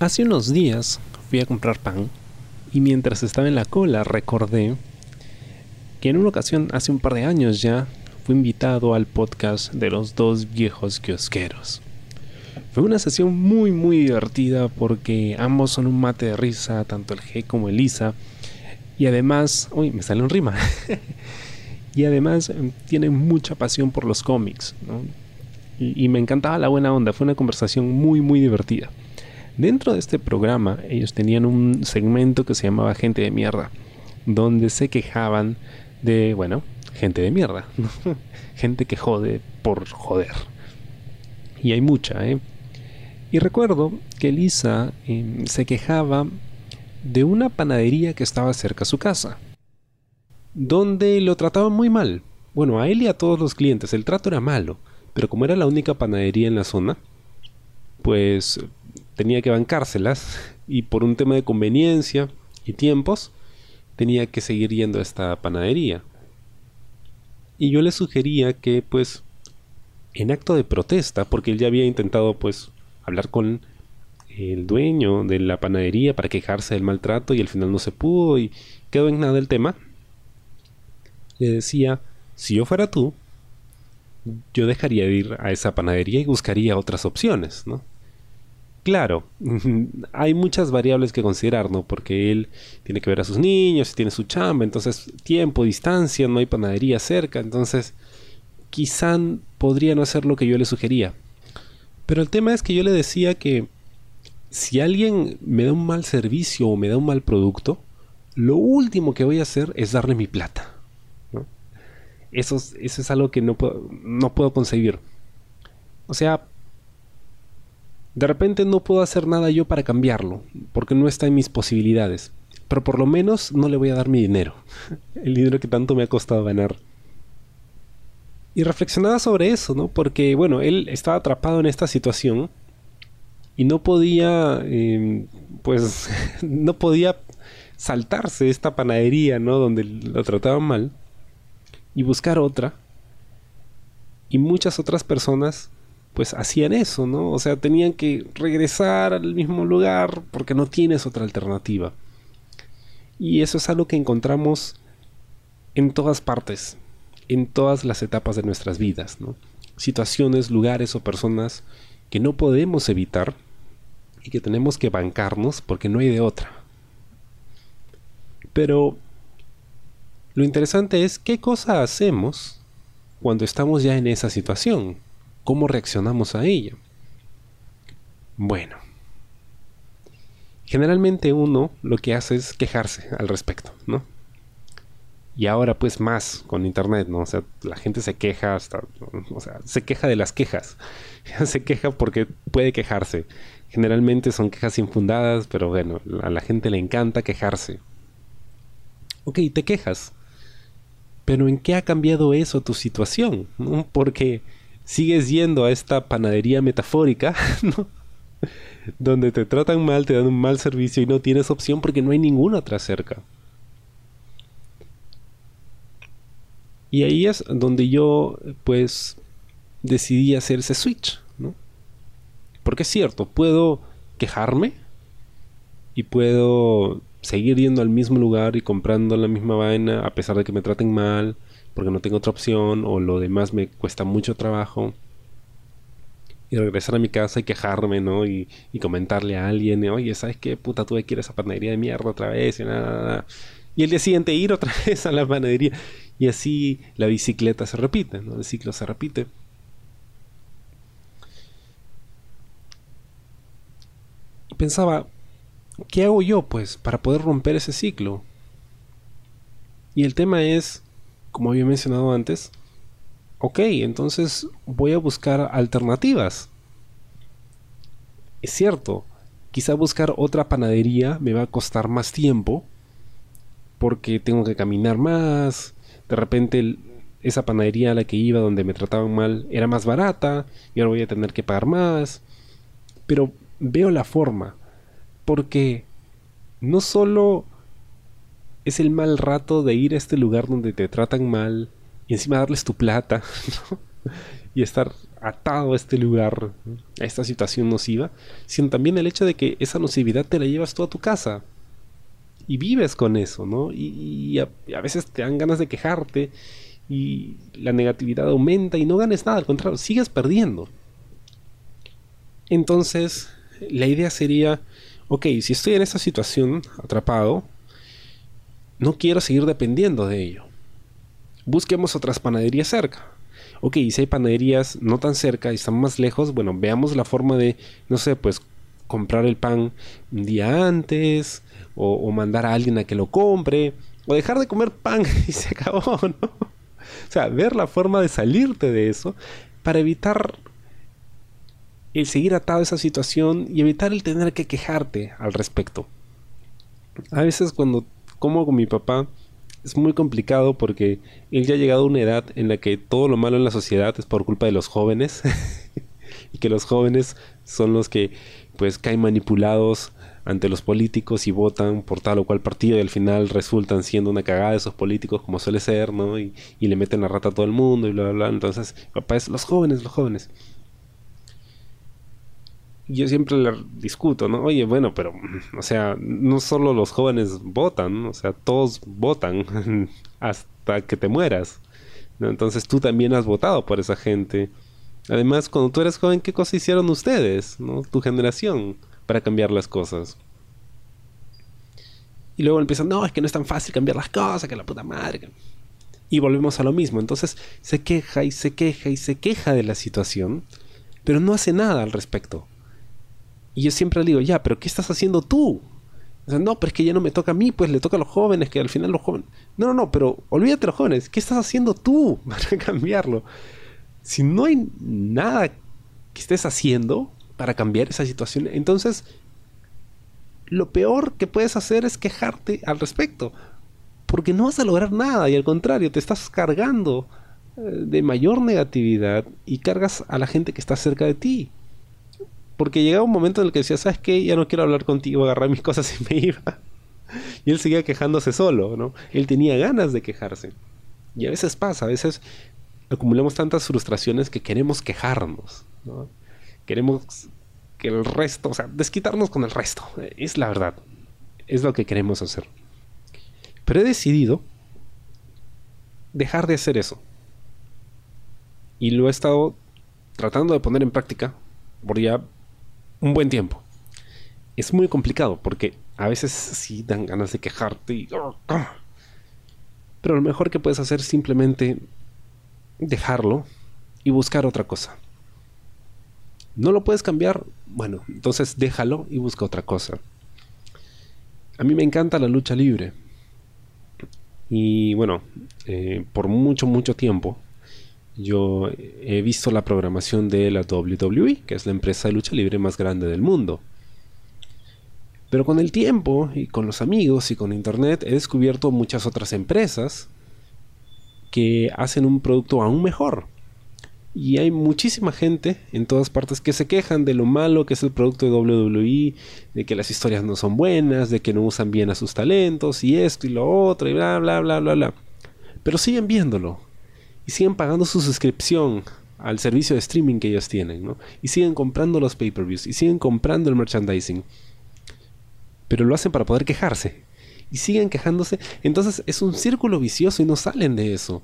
Hace unos días fui a comprar pan y mientras estaba en la cola recordé que en una ocasión, hace un par de años ya, fui invitado al podcast de los dos viejos kiosqueros. Fue una sesión muy muy divertida porque ambos son un mate de risa, tanto el G como el Isa. Y además, uy, me sale un rima. y además em, tienen mucha pasión por los cómics. Y, y me encantaba la buena onda, fue una conversación muy muy divertida. Dentro de este programa ellos tenían un segmento que se llamaba Gente de Mierda, donde se quejaban de, bueno, gente de mierda, gente que jode por joder. Y hay mucha, ¿eh? Y recuerdo que Lisa em, se quejaba de una panadería que estaba cerca a su casa, donde lo trataban muy mal. Bueno, a él y a todos los clientes el trato era malo, pero como era la única panadería en la zona, pues tenía que bancárselas y por un tema de conveniencia y tiempos tenía que seguir yendo a esta panadería. Y yo le sugería que pues en acto de protesta, porque él ya había intentado pues hablar con el dueño de la panadería para quejarse del maltrato y al final no se pudo y quedó en nada el tema. Le decía, si yo fuera tú, yo dejaría de ir a esa panadería y buscaría otras opciones, ¿no? Claro, hay muchas variables que considerar, ¿no? Porque él tiene que ver a sus niños, tiene su chamba, entonces tiempo, distancia, no hay panadería cerca, entonces quizá podría no hacer lo que yo le sugería. Pero el tema es que yo le decía que si alguien me da un mal servicio o me da un mal producto, lo último que voy a hacer es darle mi plata. Eso, eso es algo que no puedo, no puedo concebir. O sea, de repente no puedo hacer nada yo para cambiarlo, porque no está en mis posibilidades. Pero por lo menos no le voy a dar mi dinero. El dinero que tanto me ha costado ganar. Y reflexionaba sobre eso, ¿no? Porque, bueno, él estaba atrapado en esta situación y no podía, em, pues, no podía saltarse esta panadería, ¿no? Donde lo trataban mal y buscar otra. Y muchas otras personas pues hacían eso, ¿no? O sea, tenían que regresar al mismo lugar porque no tienes otra alternativa. Y eso es algo que encontramos en todas partes, en todas las etapas de nuestras vidas, ¿no? Situaciones, lugares o personas que no podemos evitar y que tenemos que bancarnos porque no hay de otra. Pero lo interesante es qué cosa hacemos cuando estamos ya en esa situación cómo reaccionamos a ella. Bueno, generalmente uno lo que hace es quejarse al respecto, ¿no? Y ahora pues más con internet, ¿no? O sea, la gente se queja hasta, o sea, se queja de las quejas. se queja porque puede quejarse. Generalmente son quejas infundadas, pero bueno, a la gente le encanta quejarse. Ok, te quejas. Pero ¿en qué ha cambiado eso tu situación? Porque sigues yendo a esta panadería metafórica, ¿no? Donde te tratan mal, te dan un mal servicio y no tienes opción porque no hay ninguna otra cerca. Y ahí es donde yo, pues, decidí hacer ese switch, ¿no? Porque es cierto, puedo quejarme y puedo seguir yendo al mismo lugar y comprando la misma vaina a pesar de que me traten mal porque no tengo otra opción o lo demás me cuesta mucho trabajo. Y regresar a mi casa y quejarme, ¿no? Y, comentarle a alguien, oye, ¿sabes qué? Puta, tuve que ir a esa panadería de mierda otra vez y nada, Y el día siguiente ir otra vez a la panadería. Y así la bicicleta se repite, ¿no? El ciclo se repite. Y pensaba, ¿qué hago yo, pues, para poder romper ese ciclo? Y el tema es como había mencionado antes, ok, entonces voy a buscar alternativas. Es cierto, quizá buscar otra panadería me va a costar más tiempo porque tengo que caminar más, de repente esa panadería a la que iba donde me trataban mal era más barata y ahora voy a tener que pagar más, pero veo la forma porque no solo es el mal rato de ir a este lugar donde te tratan mal y encima darles tu plata y estar atado a este lugar, a esta situación nociva, sino también el hecho de que esa nocividad te la llevas tú a tu casa. Y vives con eso, ¿no? Y, a, a, veces te dan ganas de quejarte y la negatividad aumenta y no ganes nada, al contrario, sigues perdiendo. Entonces, la idea sería, ok, si estoy en esta situación, atrapado, no quiero seguir dependiendo de ello. Busquemos otras panaderías cerca. Ok, si hay panaderías no tan cerca y están más lejos, bueno, veamos la forma de, no sé, pues comprar el pan un día antes, o, mandar a alguien a que lo compre, o dejar de comer pan y se acabó, ¿no? O sea, ver la forma de salirte de eso para evitar el seguir atado a esa situación y evitar el tener que quejarte al respecto. A veces cuando como con mi papá es muy complicado porque él ya ha llegado a una edad en la que todo lo malo en la sociedad es por culpa de los jóvenes y que los jóvenes son los que pues caen manipulados ante los políticos y votan por tal o cual partido y al final resultan siendo una cagada de esos políticos como suele ser, ¿no? Y, y le meten la rata a todo el mundo y bla, bla, bla. Entonces, papá es los jóvenes, los jóvenes yo siempre le discuto, ¿no? Oye, bueno, pero, o sea, no solo los jóvenes votan, o sea, todos votan hasta que te mueras. Entonces tú también has votado por esa gente. Además, cuando tú eres joven, ¿qué cosas hicieron ustedes, ¿no? Tu generación, para cambiar las cosas. Y luego empiezan, no, es que no es tan fácil cambiar las cosas, que la puta madre. Y volvemos a lo mismo. Entonces se queja y se queja y se queja de la situación, pero no hace nada al respecto. Y yo siempre le digo, ya, pero ¿qué estás haciendo tú? no, pero es que ya no me toca a mí, pues le toca a los jóvenes, que al final los jóvenes... No, no, no, pero olvídate los jóvenes, ¿qué estás haciendo tú para cambiarlo? Si no hay nada que estés haciendo para cambiar esa situación, entonces lo peor que puedes hacer es quejarte al respecto, porque no vas a lograr nada y al contrario, te estás cargando eh, de mayor negatividad y cargas a la gente que está cerca de ti. Porque llegaba un momento en el que decía, ¿sabes qué? Ya no quiero hablar contigo, agarrar mis cosas y me iba. Y él seguía quejándose solo, ¿no? Él tenía ganas de quejarse. Y a veces pasa, a veces acumulamos tantas frustraciones que queremos quejarnos, ¿no? Queremos que el resto, o sea, desquitarnos con el resto. Es la verdad. Es lo que queremos hacer. Pero he decidido dejar de hacer eso. Y lo he estado tratando de poner en práctica por ya un buen tiempo. Es muy complicado porque a veces sí dan ganas de quejarte y... Pero lo mejor que puedes hacer es simplemente dejarlo y buscar otra cosa. ¿No lo puedes cambiar? Bueno, entonces déjalo y busca otra cosa. A mí me encanta la lucha libre. Y bueno, eh, por mucho, mucho tiempo yo he visto la programación de la WWE, que es la empresa de lucha libre más grande del mundo. Pero con el tiempo y con los amigos y con internet he descubierto muchas otras empresas que hacen un producto aún mejor. Y hay muchísima gente en todas partes que se quejan de lo malo que es el producto de WWE, de que las historias no son buenas, de que no usan bien a sus talentos y esto y lo otro y bla bla bla bla bla. Pero siguen viéndolo, y siguen pagando su suscripción al servicio de streaming que ellos tienen, ¿no? Y siguen comprando los pay-per-views y siguen comprando el merchandising. Pero lo hacen para poder quejarse. Y siguen quejándose. Entonces es un círculo vicioso y no salen de eso.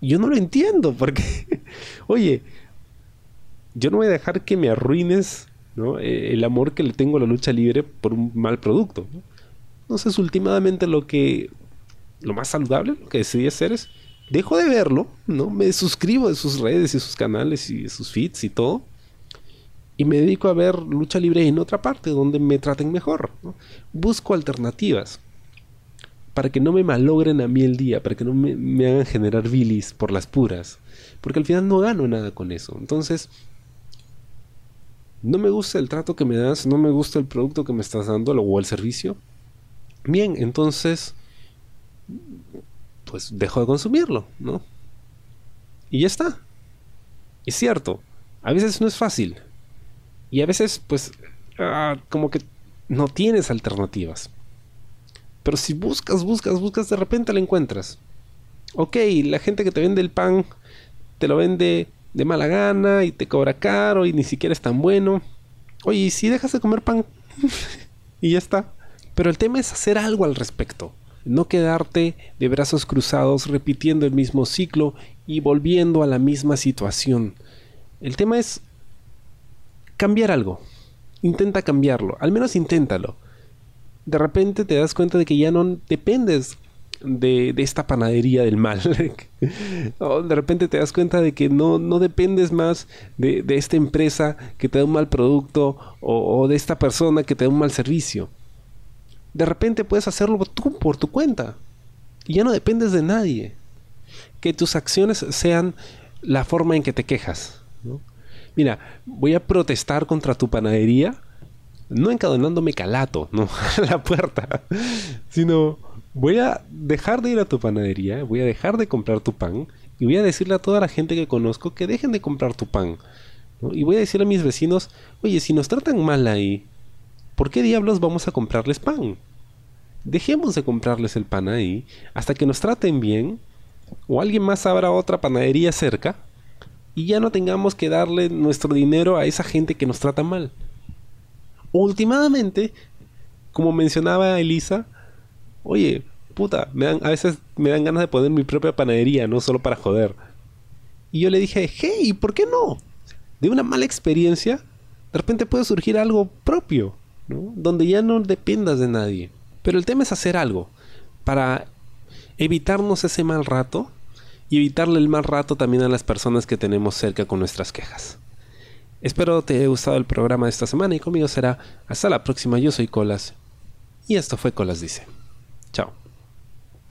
Yo no lo entiendo porque, oye, yo no voy a dejar que me arruines ¿no? Eh, el amor que le tengo a la lucha libre por un mal producto. ¿no? Entonces, últimamente lo que, lo más saludable, lo que decidí hacer es dejo de verlo, ¿no? Me suscribo de sus redes y sus canales y sus feeds y todo. Y me dedico a ver lucha libre en otra parte donde me traten mejor. Busco alternativas para que no me malogren a mí el día, para que no me, me hagan generar bilis por las puras. Porque al final no gano nada con eso. Entonces, no me gusta el trato que me das, no me gusta el producto que me estás dando o el servicio. Bien, entonces pues dejo de consumirlo, ¿no? Y ya está. Es cierto, a veces no es fácil. Y a veces, pues, ah, como que no tienes alternativas. Pero si buscas, buscas, buscas, de repente la encuentras. Ok, la gente que te vende el pan te lo vende de mala gana y te cobra caro y ni siquiera es tan bueno. Oye, ¿y si dejas de comer pan? y ya está. Pero el tema es hacer algo al respecto. No quedarte de brazos cruzados repitiendo el mismo ciclo y volviendo a la misma situación. El tema es cambiar algo. Intenta cambiarlo. Al menos inténtalo. De repente te das cuenta de que ya no dependes de, esta panadería del mal. de repente te das cuenta de que no, no dependes más de, esta empresa que te da un mal producto o, de esta persona que te da un mal servicio. De repente puedes hacerlo tú por tu cuenta. Y ya no dependes de nadie. Que tus acciones sean la forma en que te quejas. Mira, voy a protestar contra tu panadería, no encadenándome calato, ¿no? a la puerta, sino voy a dejar de ir a tu panadería, voy a dejar de comprar tu pan y voy a decirle a toda la gente que conozco que dejen de comprar tu pan. Y voy a decirle a mis vecinos, oye, si nos tratan mal ahí, ¿por qué diablos vamos a comprarles pan? Dejemos de comprarles el pan ahí hasta que nos traten bien o alguien más abra otra panadería cerca y ya no tengamos que darle nuestro dinero a esa gente que nos trata mal. Últimamente, como mencionaba Elisa, oye, puta, me dan, a veces me dan ganas de poner mi propia panadería, no solo para joder. Y yo le dije, hey, ¿por qué no? De una mala experiencia, de repente puede surgir algo propio, Donde ya no dependas de nadie. Pero el tema es hacer algo para evitarnos ese mal rato y evitarle el mal rato también a las personas que tenemos cerca con nuestras quejas. Espero te haya gustado el programa de esta semana y conmigo será hasta la próxima. Yo soy Colas y esto fue Colas Dice. Chao.